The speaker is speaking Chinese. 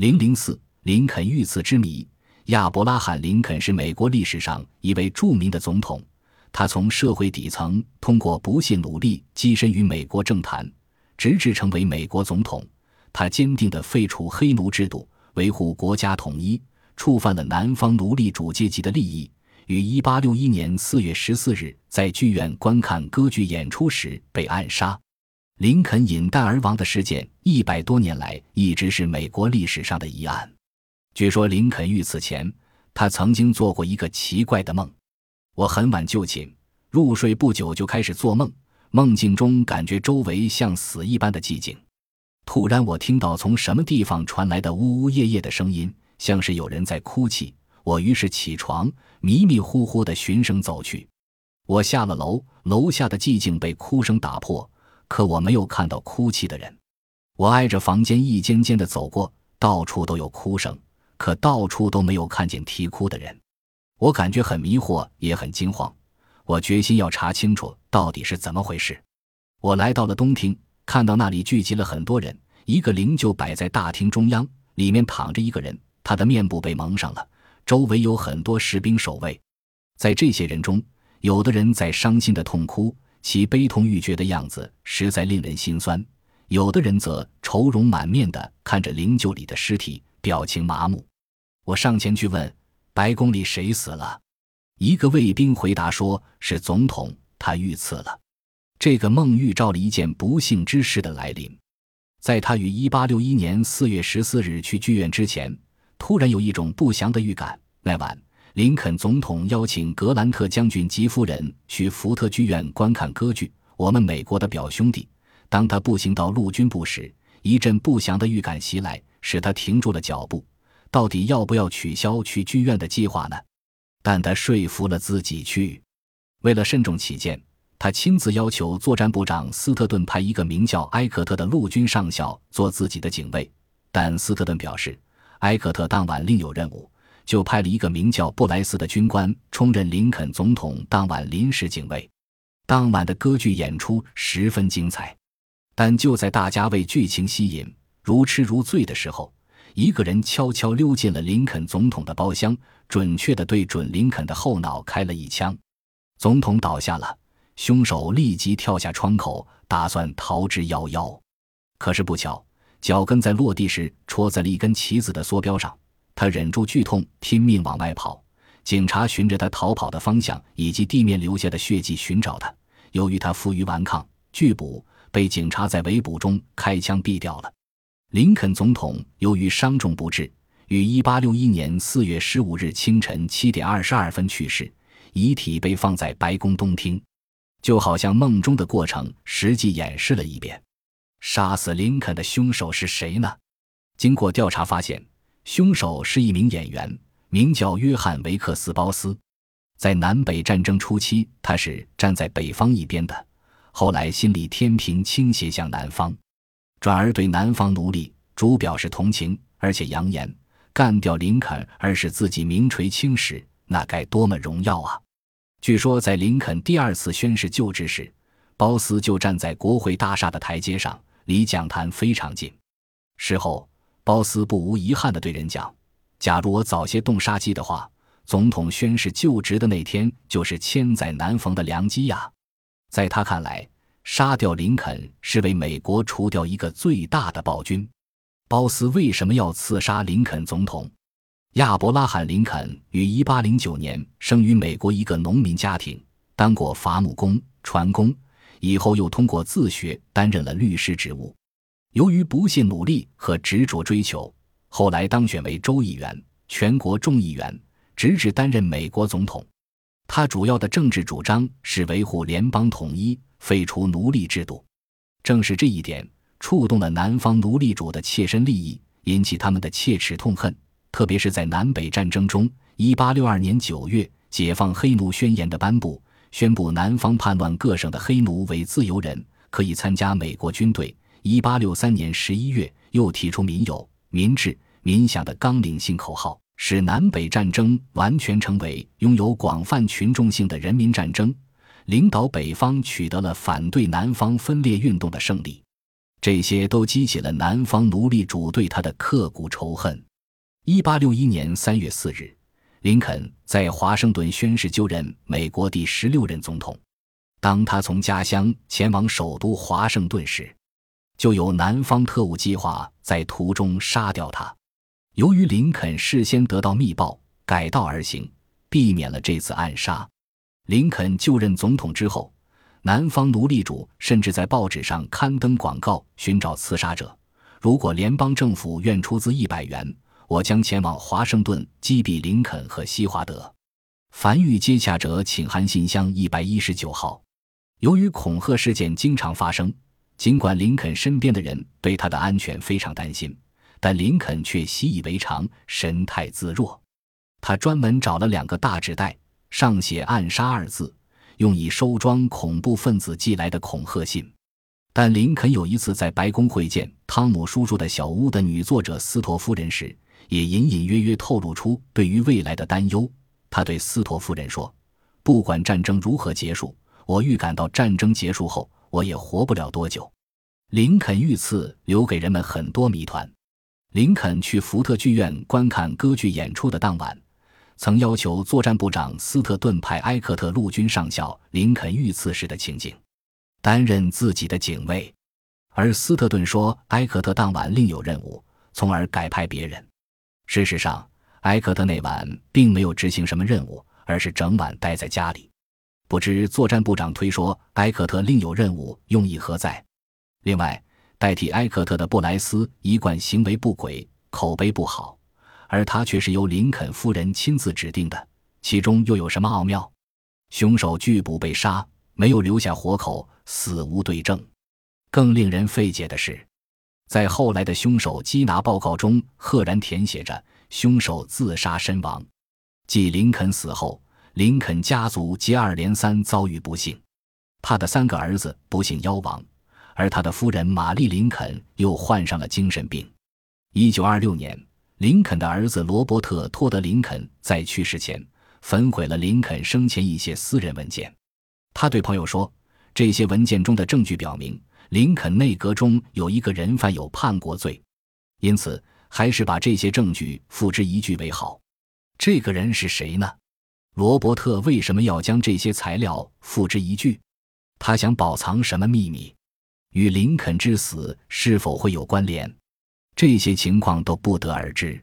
零零四，林肯遇刺之谜。亚伯拉罕·林肯是美国历史上一位著名的总统。他从社会底层通过不懈努力跻身于美国政坛，直至成为美国总统。他坚定地废除黑奴制度，维护国家统一，触犯了南方奴隶主阶级的利益。于1861年4月14日在剧院观看歌剧演出时被暗杀。林肯饮弹而亡的事件，一百多年来一直是美国历史上的疑案。据说林肯遇刺前，他曾经做过一个奇怪的梦。我很晚就寝，入睡不久就开始做梦，梦境中感觉周围像死一般的寂静。突然，我听到从什么地方传来的呜呜咽咽的声音，像是有人在哭泣。我于是起床，迷迷糊糊地循声走去。我下了楼，楼下的寂静被哭声打破。可我没有看到哭泣的人，我挨着房间一间间的走过，到处都有哭声，可到处都没有看见啼哭的人。我感觉很迷惑，也很惊慌。我决心要查清楚到底是怎么回事。我来到了东厅，看到那里聚集了很多人，一个灵柩摆在大厅中央，里面躺着一个人，他的面部被蒙上了，周围有很多士兵守卫。在这些人中，有的人在伤心的痛哭。其悲痛欲绝的样子实在令人心酸，有的人则愁容满面地看着灵柩里的尸体，表情麻木。我上前去问：“白宫里谁死了？”一个卫兵回答说：“是总统，他遇刺了。”这个梦预兆了一件不幸之事的来临。在他于1861年4月14日去剧院之前，突然有一种不祥的预感。那晚。林肯总统邀请格兰特将军及夫人去福特剧院观看歌剧《我们美国的表兄弟》。当他步行到陆军部时，一阵不祥的预感袭来，使他停住了脚步。到底要不要取消去剧院的计划呢？但他说服了自己去。为了慎重起见，他亲自要求作战部长斯特顿派一个名叫埃克特的陆军上校做自己的警卫。但斯特顿表示，埃克特当晚另有任务。就派了一个名叫布莱斯的军官充任林肯总统当晚临时警卫。当晚的歌剧演出十分精彩，但就在大家为剧情吸引、如痴如醉的时候，一个人悄悄溜进了林肯总统的包厢，准确地对准林肯的后脑开了一枪。总统倒下了，凶手立即跳下窗口，打算逃之夭夭。可是不巧，脚跟在落地时戳在了一根旗子的梭标上。他忍住剧痛，拼命往外跑。警察循着他逃跑的方向以及地面留下的血迹寻找他。由于他负隅顽抗，拒捕，被警察在围捕中开枪毙掉了。林肯总统由于伤重不治，于1861年4月15日清晨7点22分去世，遗体被放在白宫东厅，就好像梦中的过程实际演示了一遍。杀死林肯的凶手是谁呢？经过调查发现。凶手是一名演员，名叫约翰·维克斯鲍斯。在南北战争初期，他是站在北方一边的。后来心理天平倾斜向南方，转而对南方奴隶主表示同情，而且扬言干掉林肯，而使自己名垂青史，那该多么荣耀啊！据说，在林肯第二次宣誓就职时，鲍斯就站在国会大厦的台阶上，离讲坛非常近。事后。鲍斯不无遗憾地对人讲：“假如我早些动杀机的话，总统宣誓就职的那天就是千载难逢的良机呀！”在他看来，杀掉林肯是为美国除掉一个最大的暴君。鲍斯为什么要刺杀林肯总统？亚伯拉罕·林肯于1809年生于美国一个农民家庭，当过伐木工、船工，以后又通过自学担任了律师职务。由于不懈努力和执着追求，后来当选为州议员、全国众议员，直至担任美国总统。他主要的政治主张是维护联邦统一、废除奴隶制度。正是这一点触动了南方奴隶主的切身利益，引起他们的切齿痛恨。特别是在南北战争中，1862年9月，解放黑奴宣言的颁布，宣布南方叛乱各省的黑奴为自由人，可以参加美国军队。一八六三年十一月，又提出“民有、民治、民享”的纲领性口号，使南北战争完全成为拥有广泛群众性的人民战争，领导北方取得了反对南方分裂运动的胜利。这些都激起了南方奴隶主对他的刻骨仇恨。一八六一年三月四日，林肯在华盛顿宣誓就任美国第十六任总统。当他从家乡前往首都华盛顿时，就有南方特务计划在途中杀掉他。由于林肯事先得到密报，改道而行，避免了这次暗杀。林肯就任总统之后，南方奴隶主甚至在报纸上刊登广告，寻找刺杀者。如果联邦政府愿出资一百元，我将前往华盛顿击毙林肯和西华德。凡遇接洽者，请函信箱一百一十九号。由于恐吓事件经常发生，尽管林肯身边的人对他的安全非常担心，但林肯却习以为常，神态自若。他专门找了两个大纸袋，上写“暗杀”二字，用以收装恐怖分子寄来的恐吓信。但林肯有一次在白宫会见汤姆叔叔的小屋的女作者斯托夫人时，也隐隐约约透露出对于未来的担忧。他对斯托夫人说：“不管战争如何结束。”我预感到战争结束后，我也活不了多久。林肯遇刺留给人们很多谜团。林肯去福特剧院观看歌剧演出的当晚，曾要求作战部长斯特顿派埃克特陆军上校林肯遇刺时的情景，担任自己的警卫，而斯特顿说埃克特当晚另有任务，从而改派别人。事实上，埃克特那晚并没有执行什么任务，而是整晚待在家里。不知作战部长推说埃克特另有任务，用意何在？另外，代替埃克特的布莱斯一贯行为不轨，口碑不好，而他却是由林肯夫人亲自指定的，其中又有什么奥妙？凶手拒捕被杀，没有留下活口，死无对证。更令人费解的是，在后来的凶手缉拿报告中，赫然填写着凶手自杀身亡。继林肯死后。林肯家族接二连三遭遇不幸，他的三个儿子不幸夭亡，而他的夫人玛丽·林肯又患上了精神病。一九二六年，林肯的儿子罗伯特·托德·林肯在去世前焚毁了林肯生前一些私人文件。他对朋友说：“这些文件中的证据表明，林肯内阁中有一个人犯有叛国罪，因此还是把这些证据付之一炬为好。”这个人是谁呢？罗伯特为什么要将这些材料付之一炬？他想保藏什么秘密？与林肯之死是否会有关联？这些情况都不得而知。